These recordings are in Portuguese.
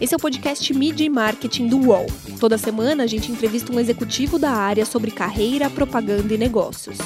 Esse é o podcast Media e Marketing do UOL. Toda semana a gente entrevista um executivo da área sobre carreira, propaganda e negócios.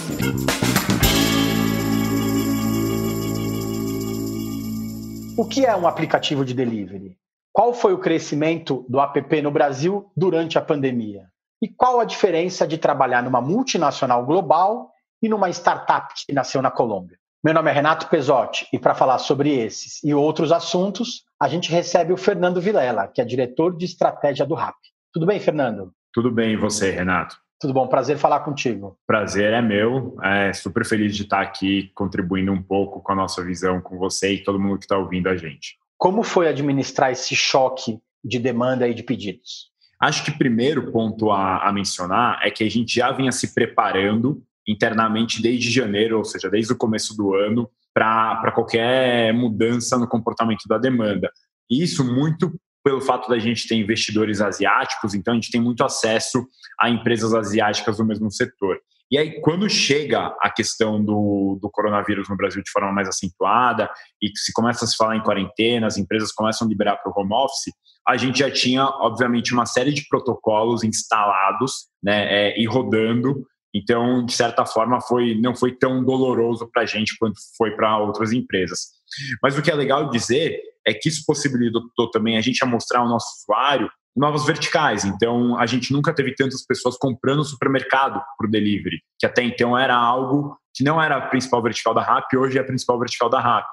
O que é um aplicativo de delivery? Qual foi o crescimento do app no Brasil durante a pandemia? E qual a diferença de trabalhar numa multinacional global e numa startup que nasceu na Colômbia? Meu nome é Renato Pesotti e para falar sobre esses e outros assuntos, a gente recebe o Fernando Vilela, que é diretor de estratégia do RAP. Tudo bem, Fernando? Tudo bem, e você, Renato? Tudo bom, prazer falar contigo. Prazer é meu, é super feliz de estar aqui contribuindo um pouco com a nossa visão com você e todo mundo que está ouvindo a gente. Como foi administrar esse choque de demanda e de pedidos? Acho que o primeiro ponto a, a mencionar é que a gente já vinha se preparando internamente desde janeiro, ou seja, desde o começo do ano, para qualquer mudança no comportamento da demanda. Isso muito pelo fato da gente ter investidores asiáticos, então a gente tem muito acesso a empresas asiáticas do mesmo setor. E aí, quando chega a questão do, do coronavírus no Brasil de forma mais acentuada e se começa a se falar em quarentena, as empresas começam a liberar para o home office, a gente já tinha, obviamente, uma série de protocolos instalados né, é, e rodando então, de certa forma, foi, não foi tão doloroso para a gente quanto foi para outras empresas. Mas o que é legal dizer é que isso possibilitou também a gente a mostrar ao nosso usuário novas verticais. Então, a gente nunca teve tantas pessoas comprando supermercado para o delivery, que até então era algo que não era a principal vertical da RAP, hoje é a principal vertical da RAP.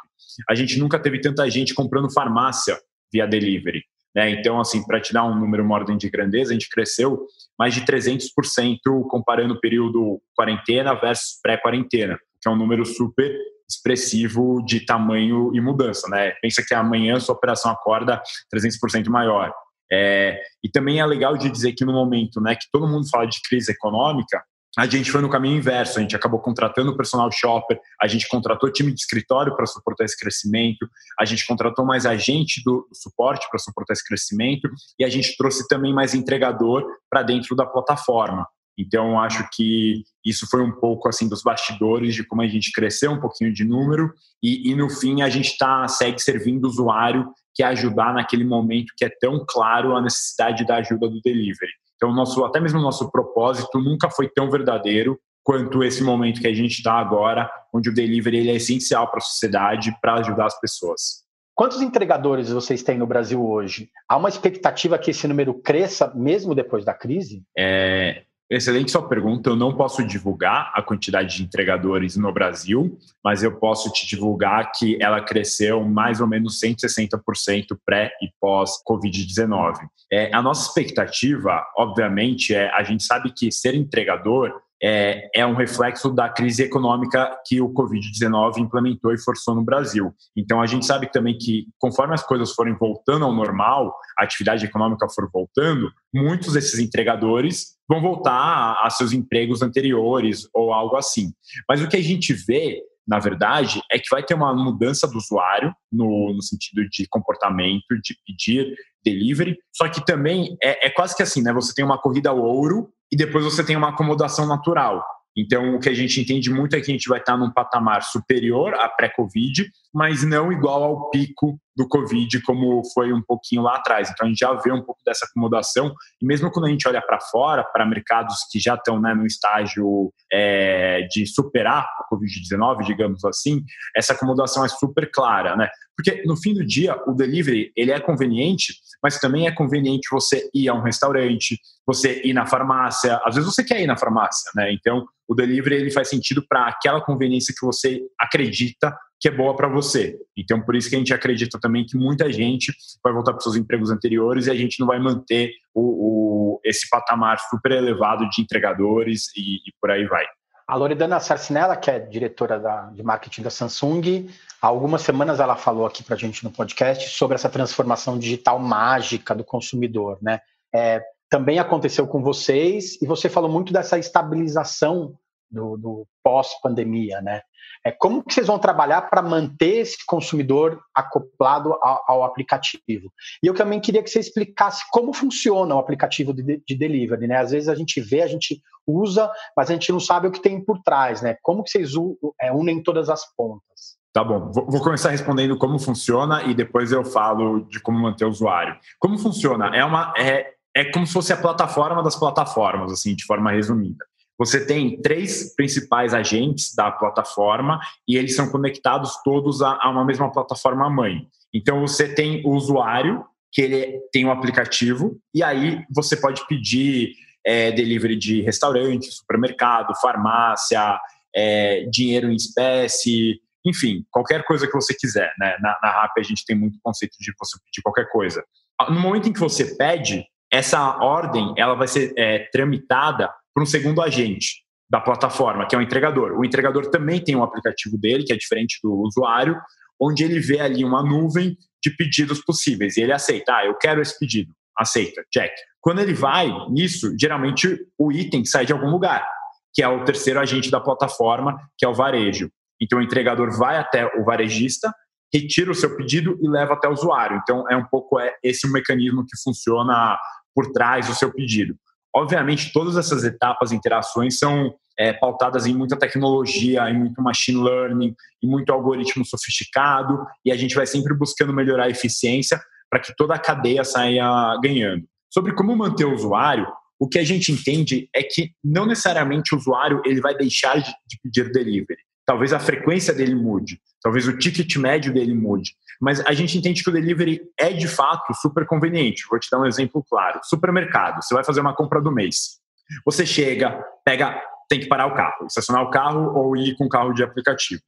A gente nunca teve tanta gente comprando farmácia via delivery. Né? Então, assim, para te dar um número, uma ordem de grandeza, a gente cresceu mais de 300% comparando o período quarentena versus pré-quarentena, que é um número super expressivo de tamanho e mudança. Né? Pensa que amanhã sua operação acorda 300% maior. É, e também é legal de dizer que no momento né, que todo mundo fala de crise econômica, a gente foi no caminho inverso, a gente acabou contratando personal shopper, a gente contratou time de escritório para suportar esse crescimento, a gente contratou mais agente do suporte para suportar esse crescimento e a gente trouxe também mais entregador para dentro da plataforma. Então, acho que isso foi um pouco assim dos bastidores de como a gente cresceu um pouquinho de número e, e no fim a gente tá, segue servindo o usuário que é ajudar naquele momento que é tão claro a necessidade da ajuda do delivery. Então, nosso, até mesmo o nosso propósito nunca foi tão verdadeiro quanto esse momento que a gente está agora, onde o delivery ele é essencial para a sociedade para ajudar as pessoas. Quantos entregadores vocês têm no Brasil hoje? Há uma expectativa que esse número cresça mesmo depois da crise? É, Excelente sua pergunta. Eu não posso divulgar a quantidade de entregadores no Brasil, mas eu posso te divulgar que ela cresceu mais ou menos 160% pré e pós-Covid-19. É, a nossa expectativa, obviamente, é a gente sabe que ser entregador é, é um reflexo da crise econômica que o Covid-19 implementou e forçou no Brasil. Então, a gente sabe também que, conforme as coisas forem voltando ao normal, a atividade econômica for voltando, muitos desses entregadores vão voltar a, seus empregos anteriores ou algo assim. Mas o que a gente vê na verdade, é que vai ter uma mudança do usuário no, no, sentido de comportamento, de pedir delivery. Só que também é, é quase que assim, né? Você tem uma corrida ao ouro e depois você tem uma acomodação natural. Então, o que a gente entende muito é que a gente vai estar num patamar superior à pré-Covid, mas não igual ao pico do Covid, como foi um pouquinho lá atrás. Então, a gente já vê um pouco dessa acomodação, e mesmo quando a gente olha para fora, para mercados que já estão né, no estágio é, de superar o Covid-19, digamos assim, essa acomodação é super clara, né? Porque, no fim do dia, o delivery, ele é conveniente, mas também é conveniente você ir a um restaurante, você ir na farmácia, às vezes você quer ir na farmácia, né? Então, o delivery ele faz sentido para aquela conveniência que você acredita que é boa para você. Então, por isso que a gente acredita também que muita gente vai voltar para seus empregos anteriores e a gente não vai manter o, o esse patamar super elevado de entregadores e, e, por aí vai. A Loredana Sarcinella, que é diretora da, de marketing da Samsung, há algumas semanas ela falou aqui para a gente no podcast sobre essa transformação digital mágica do consumidor, né? É, também aconteceu com vocês e você falou muito dessa estabilização do, do pós-pandemia, né? É, como que vocês vão trabalhar para manter esse consumidor acoplado ao, ao, aplicativo? E eu também queria que você explicasse como funciona o aplicativo de, de, delivery, né? Às vezes a gente vê, a gente usa, mas a gente não sabe o que tem por trás, né? Como que vocês é, unem todas as pontas? Tá bom, vou começar respondendo como funciona e depois eu falo de como manter o usuário. Como funciona? É uma é, é como se fosse a plataforma das plataformas, assim, de forma resumida. Você tem três principais agentes da plataforma e eles são conectados todos a, a uma mesma plataforma mãe. Então você tem o usuário que ele tem um aplicativo e aí você pode pedir é, delivery de restaurante, supermercado, farmácia, é, dinheiro em espécie, enfim, qualquer coisa que você quiser. Né? Na, na RAP a gente tem muito conceito de você pedir qualquer coisa. No momento em que você pede, essa ordem ela vai ser é, tramitada por um segundo agente da plataforma, que é o entregador. O entregador também tem um aplicativo dele, que é diferente do usuário, onde ele vê ali uma nuvem de pedidos possíveis e ele aceita, ah, eu quero esse pedido, aceita, check. Quando ele vai nisso, geralmente o item sai de algum lugar, que é o terceiro agente da plataforma, que é o varejo. Então o entregador vai até o varejista, retira o seu pedido e leva até o usuário. Então é um pouco é esse o mecanismo que funciona por trás do seu pedido. Obviamente, todas essas etapas, interações são é, pautadas em muita tecnologia, em muito machine learning, em muito algoritmo sofisticado, e a gente vai sempre buscando melhorar a eficiência para que toda a cadeia saia ganhando. Sobre como manter o usuário, o que a gente entende é que não necessariamente o usuário ele vai deixar de pedir delivery. Talvez a frequência dele mude, talvez o ticket médio dele mude. Mas a gente entende que o delivery é de fato super conveniente. Vou te dar um exemplo claro: supermercado. Você vai fazer uma compra do mês. Você chega, pega, tem que parar o carro, estacionar o carro ou ir com o carro de aplicativo.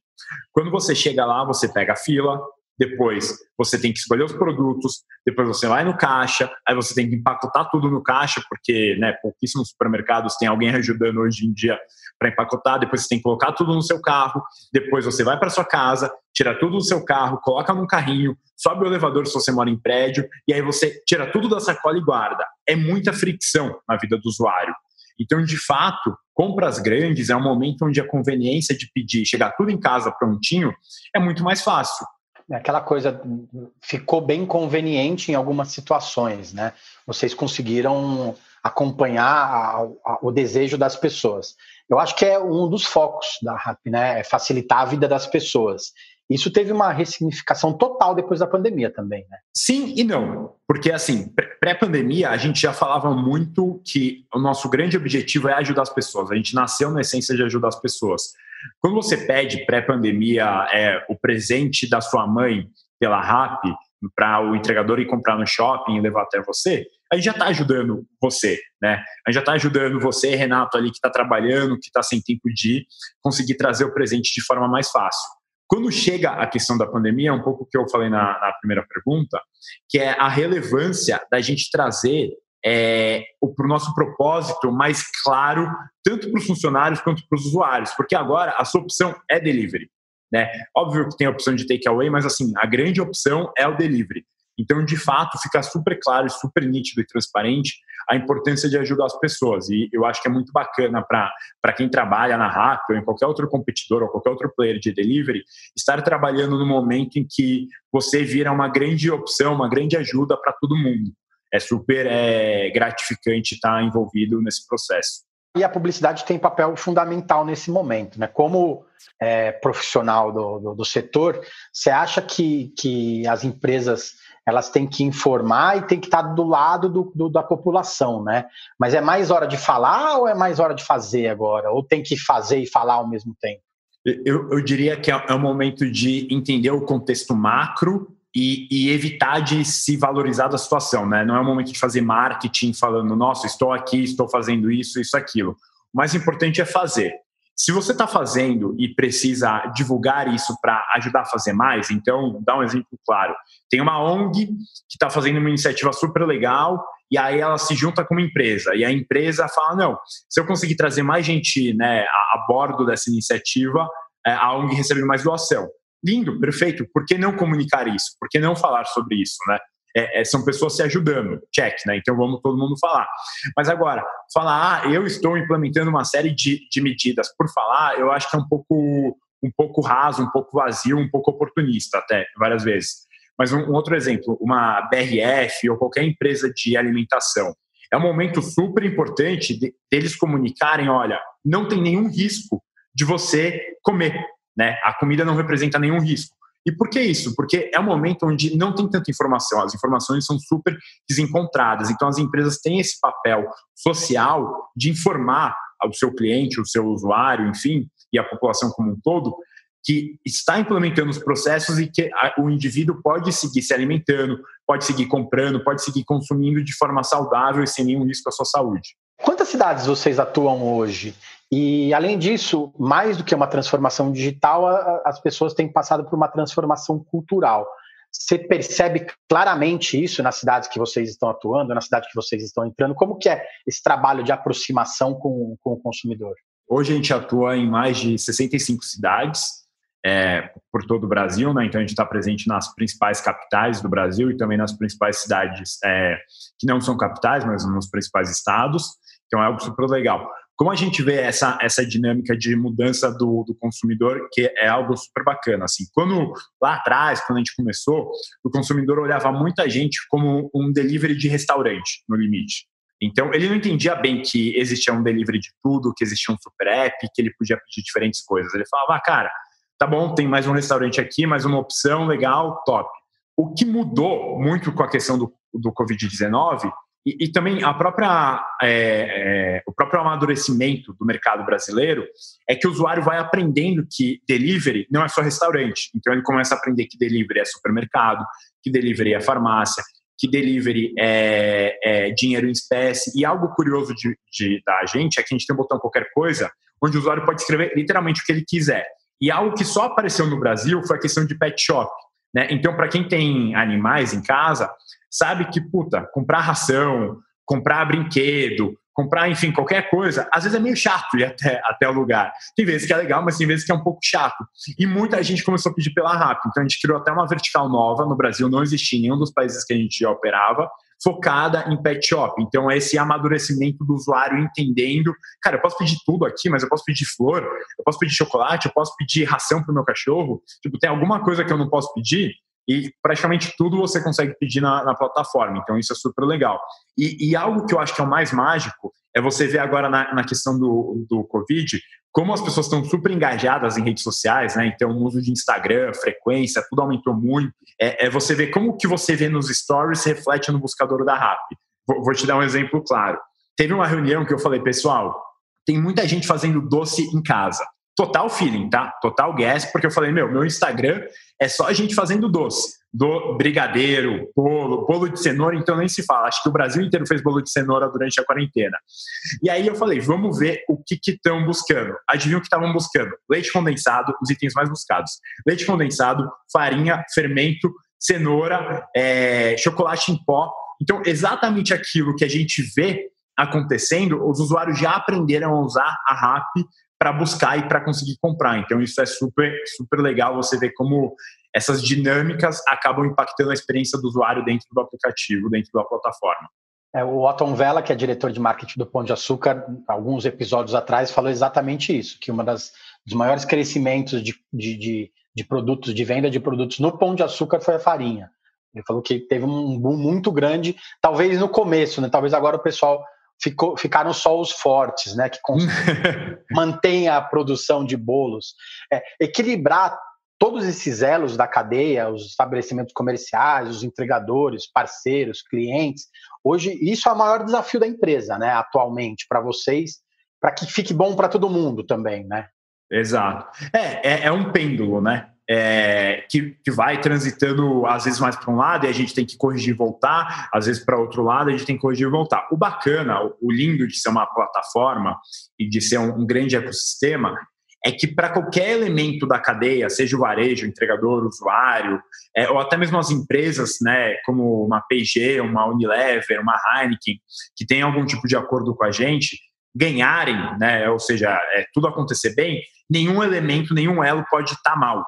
Quando você chega lá, você pega a fila, depois você tem que escolher os produtos, depois você vai no caixa, aí você tem que empacotar tudo no caixa, porque né, pouquíssimos supermercados têm alguém ajudando hoje em dia para empacotar, depois você tem que colocar tudo no seu carro, depois você vai para sua casa, tira tudo do seu carro, coloca num carrinho, sobe o elevador se você mora em prédio, e aí você tira tudo da sacola e guarda. É muita fricção na vida do usuário. Então, de fato, compras grandes é um momento onde a conveniência de pedir, chegar tudo em casa prontinho, é muito mais fácil. É aquela coisa ficou bem conveniente em algumas situações, né? Vocês conseguiram acompanhar a, a, o desejo das pessoas. Eu acho que é um dos focos da RAP, né? É facilitar a vida das pessoas. Isso teve uma ressignificação total depois da pandemia também, né? Sim e não. Porque, assim, pré-pandemia, a gente já falava muito que o nosso grande objetivo é ajudar as pessoas. A gente nasceu na essência de ajudar as pessoas. Quando você pede pré-pandemia é, o presente da sua mãe pela RAP para o entregador ir comprar no shopping e levar até você, a gente já está ajudando você, né? A gente já está ajudando você, Renato, ali que está trabalhando, que está sem tempo de ir, conseguir trazer o presente de forma mais fácil. Quando chega a questão da pandemia, é um pouco o que eu falei na, na primeira pergunta, que é a relevância da gente trazer é, para o nosso propósito mais claro, tanto para os funcionários quanto para os usuários, porque agora a sua opção é delivery. Né? Óbvio que tem a opção de takeaway, mas assim, a grande opção é o delivery. Então, de fato, fica super claro, super nítido e transparente a importância de ajudar as pessoas. E eu acho que é muito bacana para quem trabalha na RAP ou em qualquer outro competidor ou qualquer outro player de delivery, estar trabalhando no momento em que você vira uma grande opção, uma grande ajuda para todo mundo. É super é, gratificante estar envolvido nesse processo. E a publicidade tem papel fundamental nesse momento, né? Como é, profissional do, do, do, setor, você acha que, que as empresas elas têm que informar e têm que estar do lado do, do, da população, né? Mas é mais hora de falar ou é mais hora de fazer agora? Ou tem que fazer e falar ao mesmo tempo? Eu, eu diria que é, é um momento de entender o contexto macro e, e, evitar de se valorizar da situação, né? Não é o momento de fazer marketing falando, nossa, estou aqui, estou fazendo isso, isso, aquilo. O mais importante é fazer. Se você está fazendo e precisa divulgar isso para ajudar a fazer mais, então, dá um exemplo claro. Tem uma ONG que está fazendo uma iniciativa super legal e aí ela se junta com uma empresa e a empresa fala, não, se eu conseguir trazer mais gente né, a, a bordo dessa iniciativa, é, a ONG recebe mais doação. Lindo, perfeito. Por que não comunicar isso? Por que não falar sobre isso, né? é, é, são pessoas se ajudando, check, né? Então vamos todo mundo falar. Mas agora, falar, ah, eu estou implementando uma série de, de medidas por falar, eu acho que é um pouco, um pouco raso, um pouco vazio, um pouco oportunista até, várias vezes. Mas um, um outro exemplo, uma BRF ou qualquer empresa de alimentação. É um momento super importante de, deles comunicarem, olha, não tem nenhum risco de você comer Né? A comida não representa nenhum risco. E por que isso? Porque é um momento onde não tem tanta informação, as informações são super desencontradas. Então, as empresas têm esse papel social de informar ao seu cliente, o seu usuário, enfim, e a população como um todo, que está implementando os processos e que o indivíduo pode seguir se alimentando, pode seguir comprando, pode seguir consumindo de forma saudável e sem nenhum risco à sua saúde. Quantas cidades vocês atuam hoje? E, além disso, mais do que uma transformação digital, as pessoas têm passado por uma transformação cultural. Você percebe claramente isso nas cidades que vocês estão atuando, na cidade que vocês estão entrando? Como que é esse trabalho de aproximação com, com o consumidor? Hoje a gente atua em mais de 65 cidades, é, por todo o Brasil, né? Então a gente está presente nas principais capitais do Brasil e também nas principais cidades é, que não são capitais, mas nos principais estados. Então é algo super legal. Como a gente vê essa, essa dinâmica de mudança do, do consumidor, que é algo super bacana. Assim, quando lá atrás, quando a gente começou, o consumidor olhava muita gente como um delivery de restaurante, no limite. Então, ele não entendia bem que existia um delivery de tudo, que existia um super app, que ele podia pedir diferentes coisas. Ele falava, ah, cara, tá bom, tem mais um restaurante aqui, mais uma opção, legal, top. O que mudou muito com a questão do, do Covid-19 e, e, também a própria, é, é, o próprio amadurecimento do mercado brasileiro é que o usuário vai aprendendo que delivery não é só restaurante. Então ele começa a aprender que delivery é supermercado, que delivery é farmácia, que delivery é, é dinheiro em espécie. E algo curioso de, de, da gente é que a gente tem um botão qualquer coisa, onde o usuário pode escrever literalmente o que ele quiser. E algo que só apareceu no Brasil foi a questão de pet shop. Né? Então, para quem tem animais em casa, sabe que, puta, comprar ração, comprar brinquedo, comprar, enfim, qualquer coisa, às vezes é meio chato ir até, até o lugar. Tem vezes que é legal, mas tem vezes que é um pouco chato. E muita gente começou a pedir pela RAP. Então, a gente criou até uma vertical nova. No Brasil não existia em nenhum dos países que a gente operava focada em pet shop. Então, é esse amadurecimento do usuário entendendo, cara, eu posso pedir tudo aqui, mas eu posso pedir flor, eu posso pedir chocolate, eu posso pedir ração para o meu cachorro. Tipo, tem alguma coisa que eu não posso pedir? E praticamente tudo você consegue pedir na, na plataforma. Então, isso é super legal. E, e, algo que eu acho que é o mais mágico é você ver agora na, na questão do, do Covid como as pessoas estão super engajadas em redes sociais, né? Então, o uso de Instagram, frequência, tudo aumentou muito. É, é você ver como o que você vê nos stories reflete no buscador da RAP. Vou, vou te dar um exemplo claro. Teve uma reunião que eu falei, pessoal, tem muita gente fazendo doce em casa total feeling, tá? Total gas, porque eu falei, meu, meu Instagram é só a gente fazendo doce. Do brigadeiro, bolo, bolo de cenoura, então nem se fala. Acho que o Brasil inteiro fez bolo de cenoura durante a quarentena. E aí eu falei, vamos ver o que estão buscando. Adivinha o que estavam buscando? Leite condensado, os itens mais buscados. Leite condensado, farinha, fermento, cenoura, é, chocolate em pó. Então, exatamente aquilo que a gente vê acontecendo, os usuários já aprenderam a usar a RAP para buscar e para conseguir comprar. Então isso é super super legal você ver como essas dinâmicas acabam impactando a experiência do usuário dentro do aplicativo, dentro da plataforma. É, o Otton Vela, que é diretor de marketing do Pão de Açúcar, alguns episódios atrás falou exatamente isso, que uma das dos maiores crescimentos de, de, de, de produtos, de venda de produtos no Pão de Açúcar foi a farinha. Ele falou que teve um boom muito grande, talvez no começo, né? Talvez agora o pessoal ficou, ficaram só os fortes, né, que mantém a produção de bolos. É, equilibrar todos esses elos da cadeia, os estabelecimentos comerciais, os entregadores, parceiros, clientes. Hoje, isso é o maior desafio da empresa, né, atualmente, para vocês, para que fique bom para todo mundo também, né? Exato. É, é, é um pêndulo, né? É, que, que, vai transitando às vezes mais para um lado e a gente tem que corrigir e voltar, às vezes para outro lado a gente tem que corrigir e voltar. O bacana, o, lindo de ser uma plataforma e de ser um, um grande ecossistema é que para qualquer elemento da cadeia, seja o varejo, o entregador, o usuário, é, ou até mesmo as empresas, né, como uma P&G, uma Unilever, uma Heineken, que tem algum tipo de acordo com a gente, ganharem, né, ou seja, é, tudo acontecer bem, nenhum elemento, nenhum elo pode estar tá mal.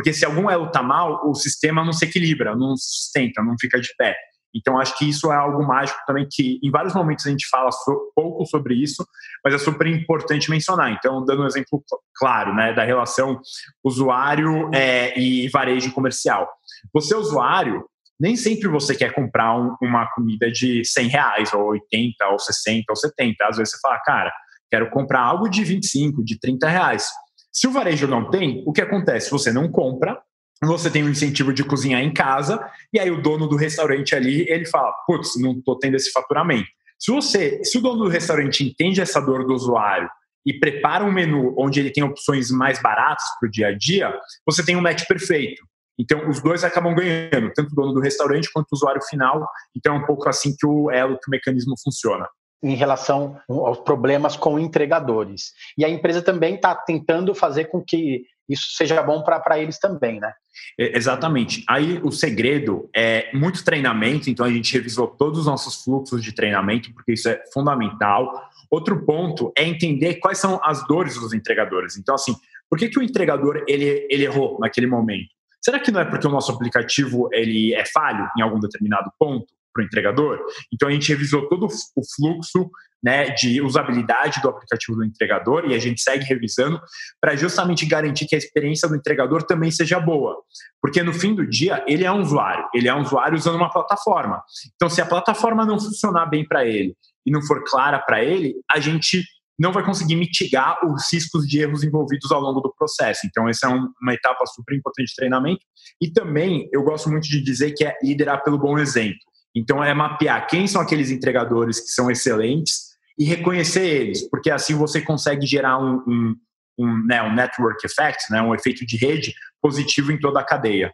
Porque se algum elo está mal, o sistema não se equilibra, não se sustenta, não fica de pé. Então, acho que isso é algo mágico também, que em vários momentos a gente fala so, pouco sobre isso, mas é super importante mencionar. Então, dando um exemplo claro né, da relação usuário é, e varejo comercial. Você, usuário, nem sempre você quer comprar um, uma comida de 100 reais, ou 80, ou 60, ou 70. Às vezes você fala, cara, quero comprar algo de 25, de 30 reais. Se o varejo não tem, o que acontece? Você não compra, você tem um incentivo de cozinhar em casa, e aí o dono do restaurante ali, ele fala, putz, não estou tendo esse faturamento. Se você, se o dono do restaurante entende essa dor do usuário e prepara um menu onde ele tem opções mais baratas para o dia a dia, você tem um match perfeito. Então, os dois acabam ganhando, tanto o dono do restaurante quanto o usuário final. Então, é um pouco assim que o elo, que o mecanismo funciona em relação aos problemas com entregadores. E a empresa também está tentando fazer com que isso seja bom para eles também, né? Exatamente. Aí o segredo é muito treinamento, então a gente revisou todos os nossos fluxos de treinamento, porque isso é fundamental. Outro ponto é entender quais são as dores dos entregadores. Então, assim, por que, que o entregador ele, ele errou naquele momento? Será que não é porque o nosso aplicativo ele é falho em algum determinado ponto? Para o entregador. Então a gente revisou todo o fluxo né, de usabilidade do aplicativo do entregador e a gente segue revisando para justamente garantir que a experiência do entregador também seja boa. Porque no fim do dia, ele é um usuário, ele é um usuário usando uma plataforma. Então, se a plataforma não funcionar bem para ele e não for clara para ele, a gente não vai conseguir mitigar os riscos de erros envolvidos ao longo do processo. Então, essa é uma etapa super importante de treinamento. E também, eu gosto muito de dizer que é liderar pelo bom exemplo. Então, é mapear quem são aqueles entregadores que são excelentes e reconhecer eles, porque assim você consegue gerar um, um, um, né, um network effect, né, um efeito de rede positivo em toda a cadeia.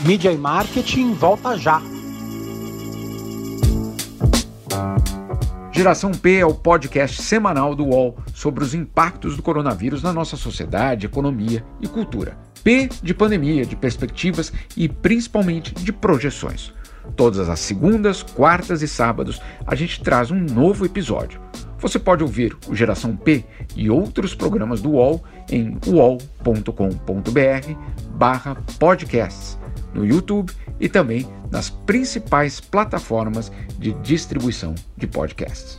Mídia e marketing volta já. Geração P é o podcast semanal do UOL sobre os impactos do coronavírus na nossa sociedade, economia e cultura. P de pandemia, de perspectivas e principalmente de projeções. Todas as segundas, quartas e sábados a gente traz um novo episódio. Você pode ouvir o Geração P e outros programas do UOL em uol.com.br barra podcasts, no YouTube e também nas principais plataformas de distribuição de podcasts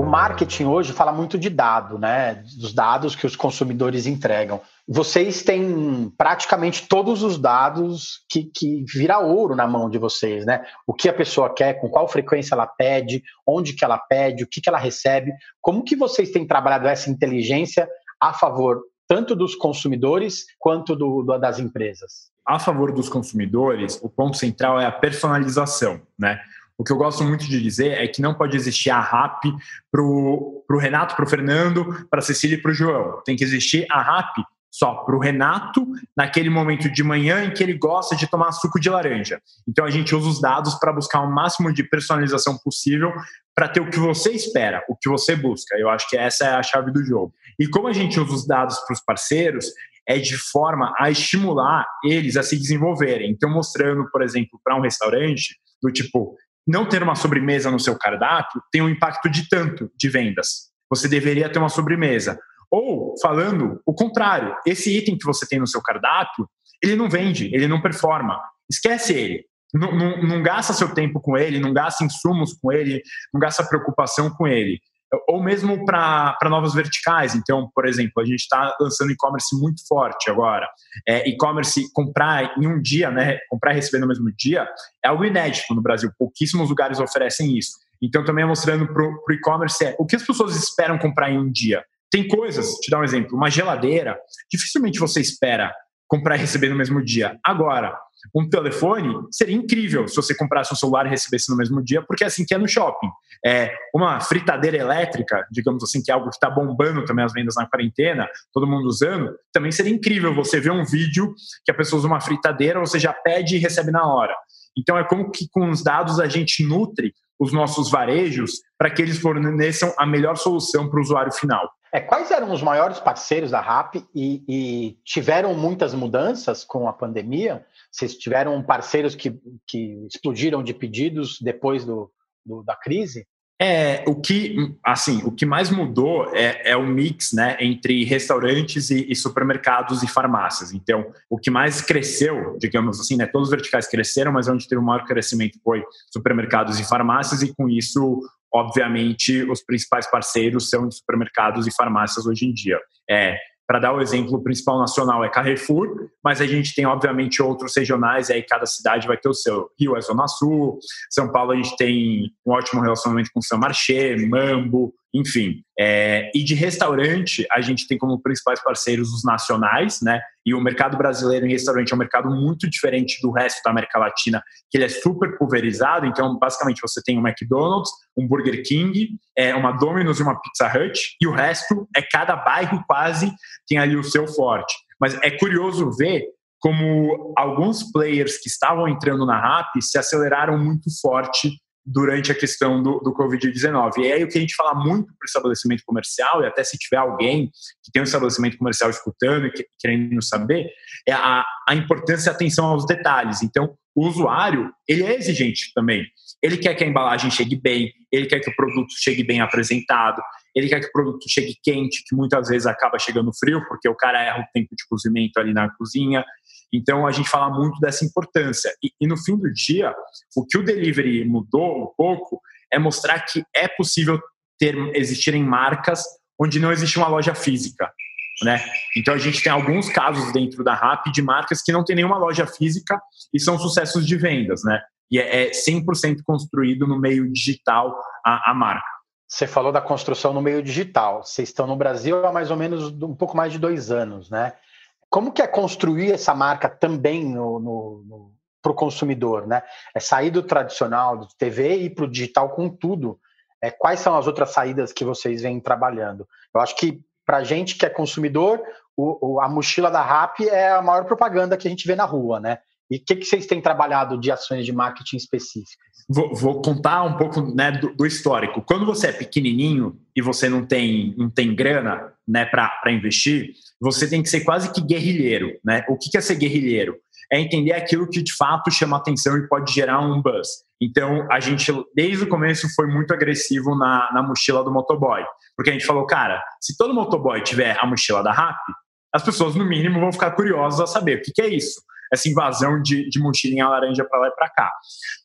O marketing hoje fala muito de dado, né? Dos dados que os consumidores entregam vocês têm praticamente todos os dados que, que vira ouro na mão de vocês, né? O que a pessoa quer, com qual frequência ela pede, onde que ela pede, o que, que ela recebe. Como que vocês têm trabalhado essa inteligência a favor tanto dos consumidores quanto do, do, das empresas? A favor dos consumidores, o ponto central é a personalização, né? O que eu gosto muito de dizer é que não pode existir a RAP para o Renato, para o Fernando, para a Cecília e para o João. Tem que existir a RAP só para o Renato naquele momento de manhã em que ele gosta de tomar suco de laranja. Então a gente usa os dados para buscar o máximo de personalização possível para ter o que você espera, o que você busca. Eu acho que essa é a chave do jogo. E como a gente usa os dados para os parceiros, é de forma a estimular eles a se desenvolverem. Então, mostrando, por exemplo, para um restaurante, do tipo, não ter uma sobremesa no seu cardápio tem um impacto de tanto de vendas. Você deveria ter uma sobremesa. Ou, falando o contrário, esse item que você tem no seu cardápio, ele não vende, ele não performa. Esquece ele. Não, não, não gasta seu tempo com ele, não gasta insumos com ele, não gasta preocupação com ele. Ou mesmo para novas verticais. Então, por exemplo, a gente está lançando e-commerce muito forte agora. É, e-commerce, comprar em um dia, né? Comprar e receber no mesmo dia, é algo inédito no Brasil. Pouquíssimos lugares oferecem isso. Então, também mostrando para o e-commerce é, o que as pessoas esperam comprar em um dia. Tem coisas, te dar um exemplo, uma geladeira, dificilmente você espera comprar e receber no mesmo dia. Agora, um telefone seria incrível se você comprasse um celular e recebesse no mesmo dia, porque é assim que é no shopping. É, uma fritadeira elétrica, digamos assim, que é algo que está bombando também as vendas na quarentena, todo mundo usando, também seria incrível você ver um vídeo que a pessoa usa uma fritadeira, você já pede e recebe na hora. Então é como que com os dados a gente nutre os nossos varejos para que eles forneçam a melhor solução para o usuário final. É, quais eram os maiores parceiros da RAP e, e, tiveram muitas mudanças com a pandemia? Vocês tiveram parceiros que, que explodiram de pedidos depois do, do, da crise? É, o que, assim, o que mais mudou é, é o mix, né, entre restaurantes e, e, supermercados e farmácias. Então, o que mais cresceu, digamos assim, né, todos os verticais cresceram, mas onde teve o maior crescimento foi supermercados e farmácias, e com isso obviamente, os principais parceiros são de supermercados e farmácias hoje em dia. É, para dar o exemplo, o principal nacional é Carrefour, mas a gente tem, obviamente, outros regionais, e aí cada cidade vai ter o seu. Rio é Zona Sul, São Paulo a gente tem um ótimo relacionamento com São Marché, Mambo, enfim. É, e de restaurante, a gente tem como principais parceiros os nacionais, né? E o mercado brasileiro em restaurante é um mercado muito diferente do resto da América Latina, que ele é super pulverizado. Então, basicamente, você tem um McDonald's, um Burger King, é, uma Domino's e uma Pizza Hut, e o resto é cada bairro quase tem ali o seu forte. Mas é curioso ver como alguns players que estavam entrando na RAP se aceleraram muito forte durante a questão do, do Covid-19. E aí o que a gente fala muito para o estabelecimento comercial, e até se tiver alguém que tem um estabelecimento comercial escutando e querendo saber, é a, a importância e atenção aos detalhes. Então, o usuário, ele é exigente também. Ele quer que a embalagem chegue bem, ele quer que o produto chegue bem apresentado, ele quer que o produto chegue quente, que muitas vezes acaba chegando frio, porque o cara erra o tempo de cozimento ali na cozinha. Então a gente fala muito dessa importância. E, e, no fim do dia, o que o delivery mudou um pouco é mostrar que é possível ter existirem marcas onde não existe uma loja física. Né? Então a gente tem alguns casos dentro da RAP de marcas que não tem nenhuma loja física e são sucessos de vendas, né? E é 100% construído no meio digital a, a marca. Você falou da construção no meio digital. Vocês estão no Brasil há mais ou menos um pouco mais de dois anos, né? Como que é construir essa marca também no, no, no para o consumidor, né? É sair do tradicional, do TV e para o digital com tudo. É, quais são as outras saídas que vocês vêm trabalhando? Eu acho que para a gente que é consumidor, o, o, a mochila da RAP é a maior propaganda que a gente vê na rua, né? E o que, que vocês têm trabalhado de ações de marketing específicas? Vou, vou contar um pouco né, do, do, histórico. Quando você é pequenininho e você não tem, não tem grana né, para investir, você tem que ser quase que guerrilheiro. Né? O que é ser guerrilheiro? É entender aquilo que de fato chama atenção e pode gerar um buzz. Então, a gente, desde o começo, foi muito agressivo na, na mochila do motoboy. Porque a gente falou, cara, se todo motoboy tiver a mochila da RAP, as pessoas, no mínimo, vão ficar curiosas a saber o que, que é isso essa invasão de, de mochilinha laranja para lá e para cá.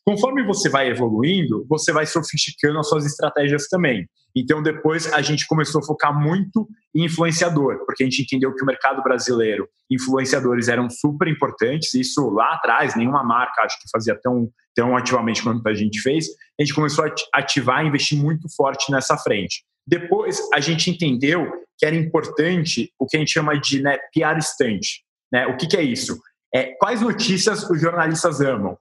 Conforme você vai evoluindo, você vai sofisticando as suas estratégias também. Então, depois a gente começou a focar muito em influenciador, porque a gente entendeu que o mercado brasileiro, influenciadores eram super importantes. Isso lá atrás, nenhuma marca acho que fazia tão, tão ativamente quanto a gente fez. A gente começou a ativar e investir muito forte nessa frente. Depois, a gente entendeu que era importante o que a gente chama de né, PR estante. Né? O que, que é isso? É, quais notícias os jornalistas amam.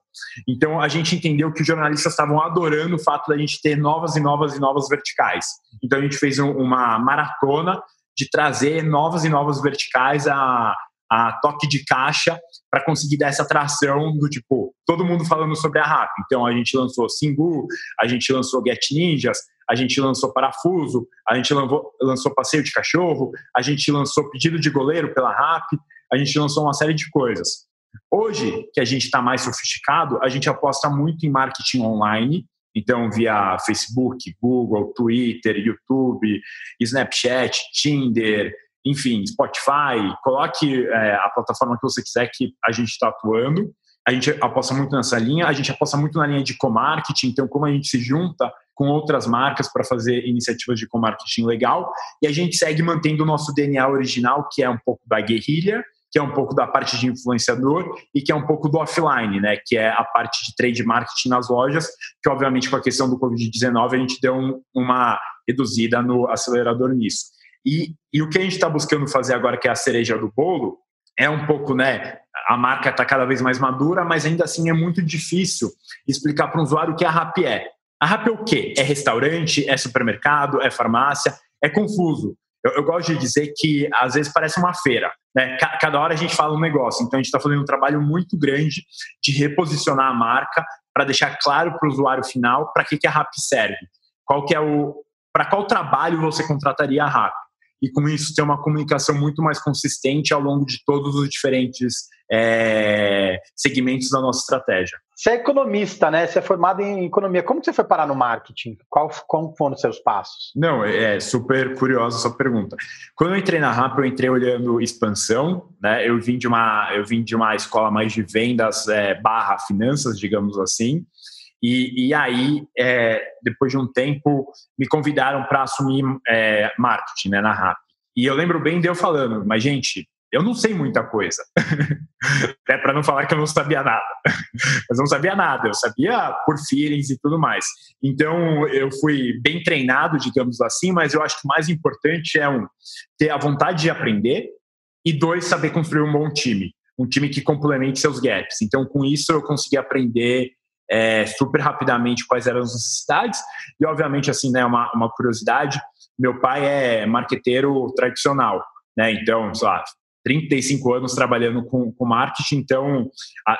Então a gente entendeu que os jornalistas estavam adorando o fato da gente ter novas e novas e novas verticais. Então a gente fez um, uma maratona de trazer novas e novas verticais a, a toque de caixa para conseguir dar essa atração do tipo, todo mundo falando sobre a RAP. Então a gente lançou Singu, a gente lançou Get Ninjas, a gente lançou Parafuso, a gente lançou, Passeio de Cachorro, a gente lançou Pedido de Goleiro pela RAP, a gente lançou uma série de coisas. Hoje, que a gente está mais sofisticado, a gente aposta muito em marketing online, então via Facebook, Google, Twitter, YouTube, Snapchat, Tinder, enfim, Spotify, coloque é, a plataforma que você quiser que a gente está atuando. A gente aposta muito nessa linha, a gente aposta muito na linha de co-marketing, então como a gente se junta com outras marcas para fazer iniciativas de co-marketing legal, e a gente segue mantendo o nosso DNA original, que é um pouco da guerrilha, que é um pouco da parte de influenciador e que é um pouco do offline, né, que é a parte de trade marketing nas lojas, que obviamente com a questão do Covid-19 a gente deu um, uma reduzida no acelerador nisso. E, e o que a gente está buscando fazer agora, que é a cereja do bolo, é um pouco, né, a marca está cada vez mais madura, mas ainda assim é muito difícil explicar para o usuário o que a RAP é. A RAP é o quê? É restaurante, é supermercado, é farmácia? É confuso. Eu, eu, gosto de dizer que às vezes parece uma feira. Né? Cada hora a gente fala um negócio. Então a gente está fazendo um trabalho muito grande de reposicionar a marca para deixar claro para o usuário final para que, que a RAP serve. Qual que é o. Para qual trabalho você contrataria a RAP? E com isso ter uma comunicação muito mais consistente ao longo de todos os diferentes é, segmentos da nossa estratégia. Você é economista, né? Você é formado em economia. Como você foi parar no marketing? Qual, como foram os seus passos? Não, é super curiosa essa pergunta. Quando eu entrei na RAP, eu entrei olhando expansão, né? Eu vim de uma, eu vim de uma escola mais de vendas é, barra finanças, digamos assim. E, e aí, é, depois de um tempo, me convidaram para assumir é, marketing né, na RAP. E eu lembro bem de eu falando, mas gente, eu não sei muita coisa. é para não falar que eu não sabia nada. Mas não sabia nada, eu sabia por feelings e tudo mais. Então eu fui bem treinado, digamos assim, mas eu acho que o mais importante é um ter a vontade de aprender e dois saber construir um bom time, um time que complemente seus gaps. Então com isso eu consegui aprender é, super rapidamente quais eram as necessidades. E obviamente assim né uma, uma curiosidade meu pai é marqueteiro tradicional né então sei lá 35 anos trabalhando com, com marketing, então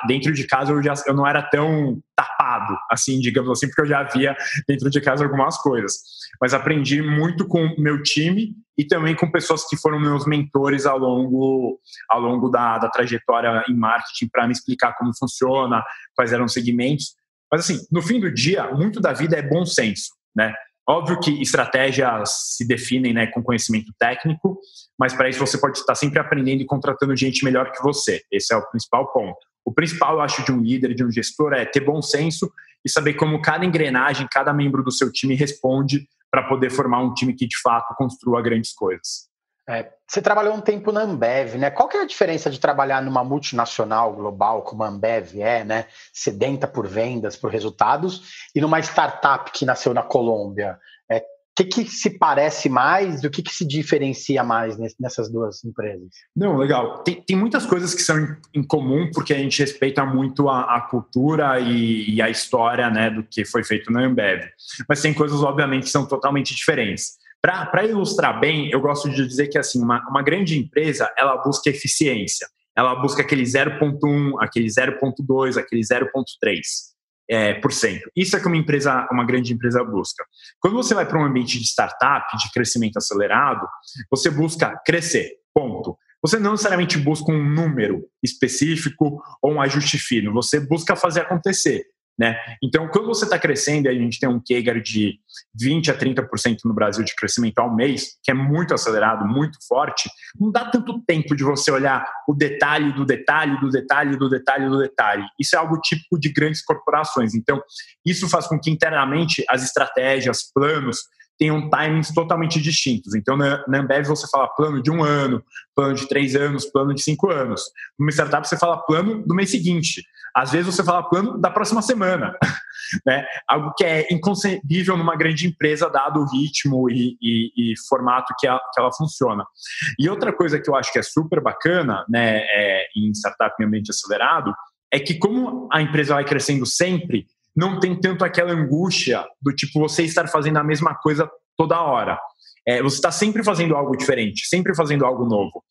dentro de casa eu, já, eu não era tão tapado, assim, digamos assim, porque eu já via dentro de casa algumas coisas. Mas aprendi muito com meu time e também com pessoas que foram meus mentores ao longo, ao longo da, da trajetória em marketing para me explicar como funciona, quais eram os segmentos. Mas assim, no fim do dia, muito da vida é bom senso, né? Óbvio que estratégias se definem né, com conhecimento técnico, mas para isso você pode estar sempre aprendendo e contratando gente melhor que você. Esse é o principal ponto. O principal, eu acho, de um líder, de um gestor, é ter bom senso e saber como cada engrenagem, cada membro do seu time responde para poder formar um time que de fato construa grandes coisas. É, você trabalhou um tempo na Ambev, né? Qual que é a diferença de trabalhar numa multinacional global como a Ambev é, né? Sedenta por vendas, por resultados, e numa startup que nasceu na Colômbia? É, o que, que se parece mais e o que, que se diferencia mais nessas duas empresas? Não, legal. Tem, tem muitas coisas que são em, em, comum, porque a gente respeita muito a, a cultura e, e, a história né, do que foi feito na Ambev. Mas tem coisas, obviamente, que são totalmente diferentes. Para ilustrar bem, eu gosto de dizer que assim uma, uma grande empresa ela busca eficiência, ela busca aquele 0,1, aquele 0,2, aquele 0,3 é, por cento. Isso é que uma empresa, uma grande empresa busca. Quando você vai para um ambiente de startup, de crescimento acelerado, você busca crescer. Ponto. Você não necessariamente busca um número específico ou um ajuste fino. Você busca fazer acontecer. Né? Então, quando você está crescendo, a gente tem um CAGR de 20% a 30% no Brasil de crescimento ao mês, que é muito acelerado, muito forte, não dá tanto tempo de você olhar o detalhe do detalhe, do detalhe, do detalhe, do detalhe. Isso é algo típico de grandes corporações. Então, isso faz com que internamente as estratégias, planos, tenham timings totalmente distintos. Então, na, Ambev você fala plano de um ano, plano de três anos, plano de cinco anos. Numa startup você fala plano do mês seguinte. Às vezes você fala plano da próxima semana. né? Algo que é inconcebível numa grande empresa, dado o ritmo e, e, e formato que, a, que, ela funciona. E outra coisa que eu acho que é super bacana né, é, em startup em ambiente acelerado é que como a empresa vai crescendo sempre, não tem tanto aquela angústia do tipo você estar fazendo a mesma coisa toda hora. É, você está sempre fazendo algo diferente, sempre fazendo algo novo.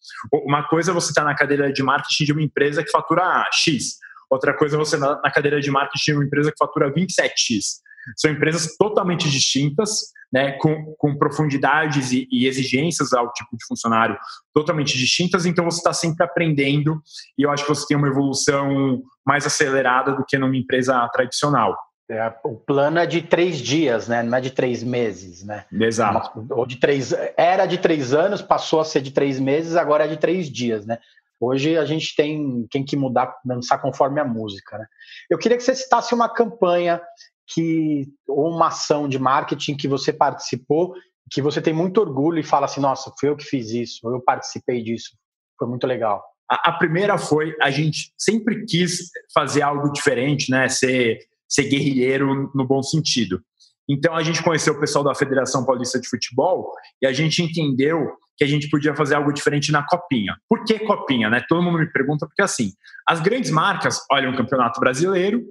Uma coisa é você estar tá na cadeira de marketing de uma empresa que fatura X, outra coisa é você na cadeira de marketing de uma empresa que fatura 27X. São empresas totalmente distintas, né, com, com profundidades e, e, exigências ao tipo de funcionário totalmente distintas, então você está sempre aprendendo e eu acho que você tem uma evolução mais acelerada do que numa empresa tradicional. É, o plano é de três dias, né? Não é de três meses, né? Exato. Ou de três, era de três anos, passou a ser de três meses, agora é de três dias, né? Hoje a gente tem, tem que mudar, dançar conforme a música, né? Eu queria que você citasse uma campanha que ou uma ação de marketing que você participou, que você tem muito orgulho e fala assim, nossa, fui eu que fiz isso, eu participei disso, foi muito legal. A, a primeira foi a gente sempre quis fazer algo diferente, né? Ser, ser guerrilheiro no bom sentido. Então a gente conheceu o pessoal da Federação Paulista de Futebol e a gente entendeu que a gente podia fazer algo diferente na copinha. Por que copinha, né? Todo mundo me pergunta porque assim, as grandes marcas olham o Campeonato Brasileiro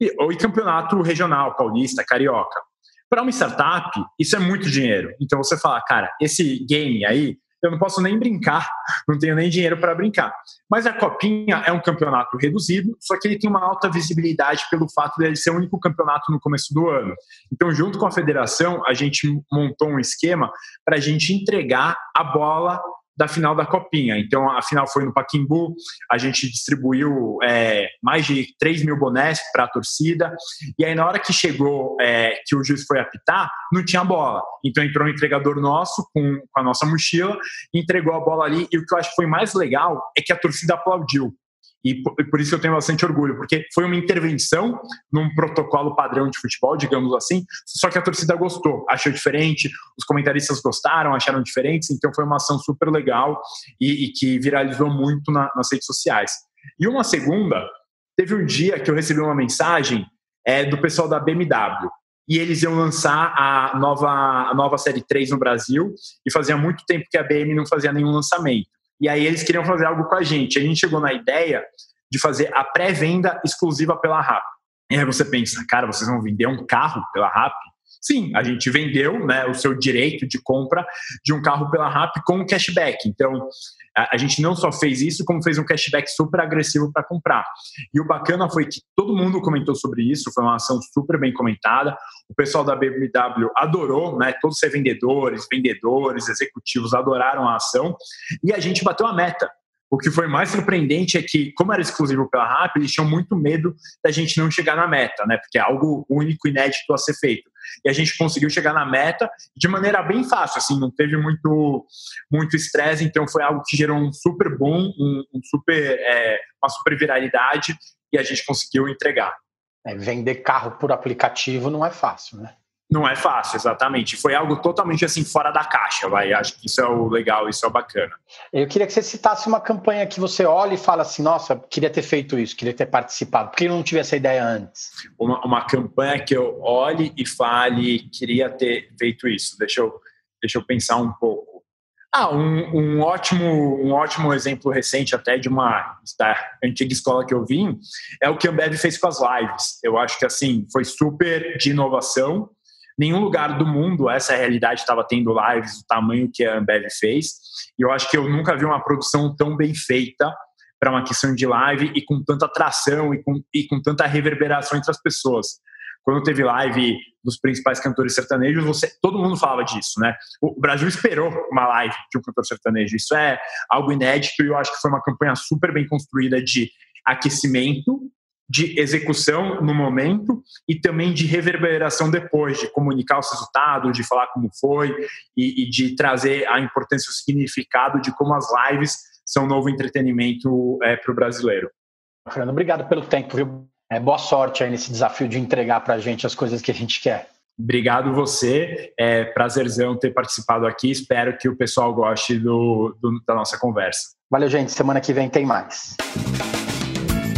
e, ou em campeonato regional, paulista, carioca. Para uma startup, isso é muito dinheiro. Então você fala, cara, esse game aí, eu não posso nem brincar, não tenho nem dinheiro para brincar. Mas a Copinha é um campeonato reduzido, só que ele tem uma alta visibilidade pelo fato de ele ser o único campeonato no começo do ano. Então, junto com a federação, a gente montou um esquema para a gente entregar a bola da final da Copinha. Então, a final foi no Paquimbu, a gente distribuiu é, mais de 3 mil bonés para a torcida, e aí na hora que chegou, é, que o juiz foi apitar, não tinha bola. Então entrou um entregador nosso com, com a nossa mochila, entregou a bola ali, e o que eu acho que foi mais legal é que a torcida aplaudiu. E por, por, isso eu tenho bastante orgulho, porque foi uma intervenção num protocolo padrão de futebol, digamos assim, só que a torcida gostou, achou diferente, os comentaristas gostaram, acharam diferentes, então foi uma ação super legal e, e que viralizou muito na, nas redes sociais. E uma segunda, teve um dia que eu recebi uma mensagem é, do pessoal da BMW. E eles iam lançar a nova, a nova série 3 no Brasil, e fazia muito tempo que a BM não fazia nenhum lançamento. E aí eles queriam fazer algo com a gente. A gente chegou na ideia de fazer a pré-venda exclusiva pela RAP. E aí você pensa, cara, vocês vão vender um carro pela RAP? Sim, a gente vendeu né, o seu direito de compra de um carro pela RAP com cashback. Então, a, gente não só fez isso, como fez um cashback super agressivo para comprar. E o bacana foi que todo mundo comentou sobre isso, foi uma ação super bem comentada. O pessoal da BMW adorou, né? Todos os revendedores, vendedores, executivos adoraram a ação. E a gente bateu a meta. O que foi mais surpreendente é que, como era exclusivo pela RAP, eles tinham muito medo da gente não chegar na meta, né? Porque é algo único, inédito a ser feito. E a gente conseguiu chegar na meta de maneira bem fácil, assim, não teve muito muito estresse, então foi algo que gerou um super boom, um, um super, é, uma super viralidade e a gente conseguiu entregar. É, vender carro por aplicativo não é fácil, né? Não é fácil, exatamente. Foi algo totalmente assim fora da caixa, vai. Acho que isso é o legal, isso é o bacana. Eu queria que você citasse uma campanha que você olha e fala assim: nossa, queria ter feito isso, queria ter participado. Por que eu não tive essa ideia antes? Uma, uma campanha que eu olhe e fale, queria ter feito isso. Deixa eu, deixa eu pensar um pouco. Ah, um, um, ótimo, um ótimo exemplo recente até de uma da antiga escola que eu vim é o que a Ambev fez com as lives. Eu acho que assim foi super de inovação nenhum lugar do mundo essa realidade estava tendo lives do tamanho que a Ambev fez. E eu acho que eu nunca vi uma produção tão bem feita para uma questão de live e com tanta atração e com, e com tanta reverberação entre as pessoas. Quando teve live dos principais cantores sertanejos, você, todo mundo falava disso, né? O Brasil esperou uma live de um cantor sertanejo. Isso é algo inédito e eu acho que foi uma campanha super bem construída de aquecimento de execução no momento e também de reverberação depois, de comunicar os resultados, de falar como foi e, e de trazer a importância e o significado de como as lives são novo entretenimento é, para o brasileiro. Fernando, obrigado pelo tempo, viu? É, boa sorte aí nesse desafio de entregar para a gente as coisas que a gente quer. Obrigado você, é prazerzão ter participado aqui. Espero que o pessoal goste do, do da nossa conversa. Valeu, gente. Semana que vem tem mais.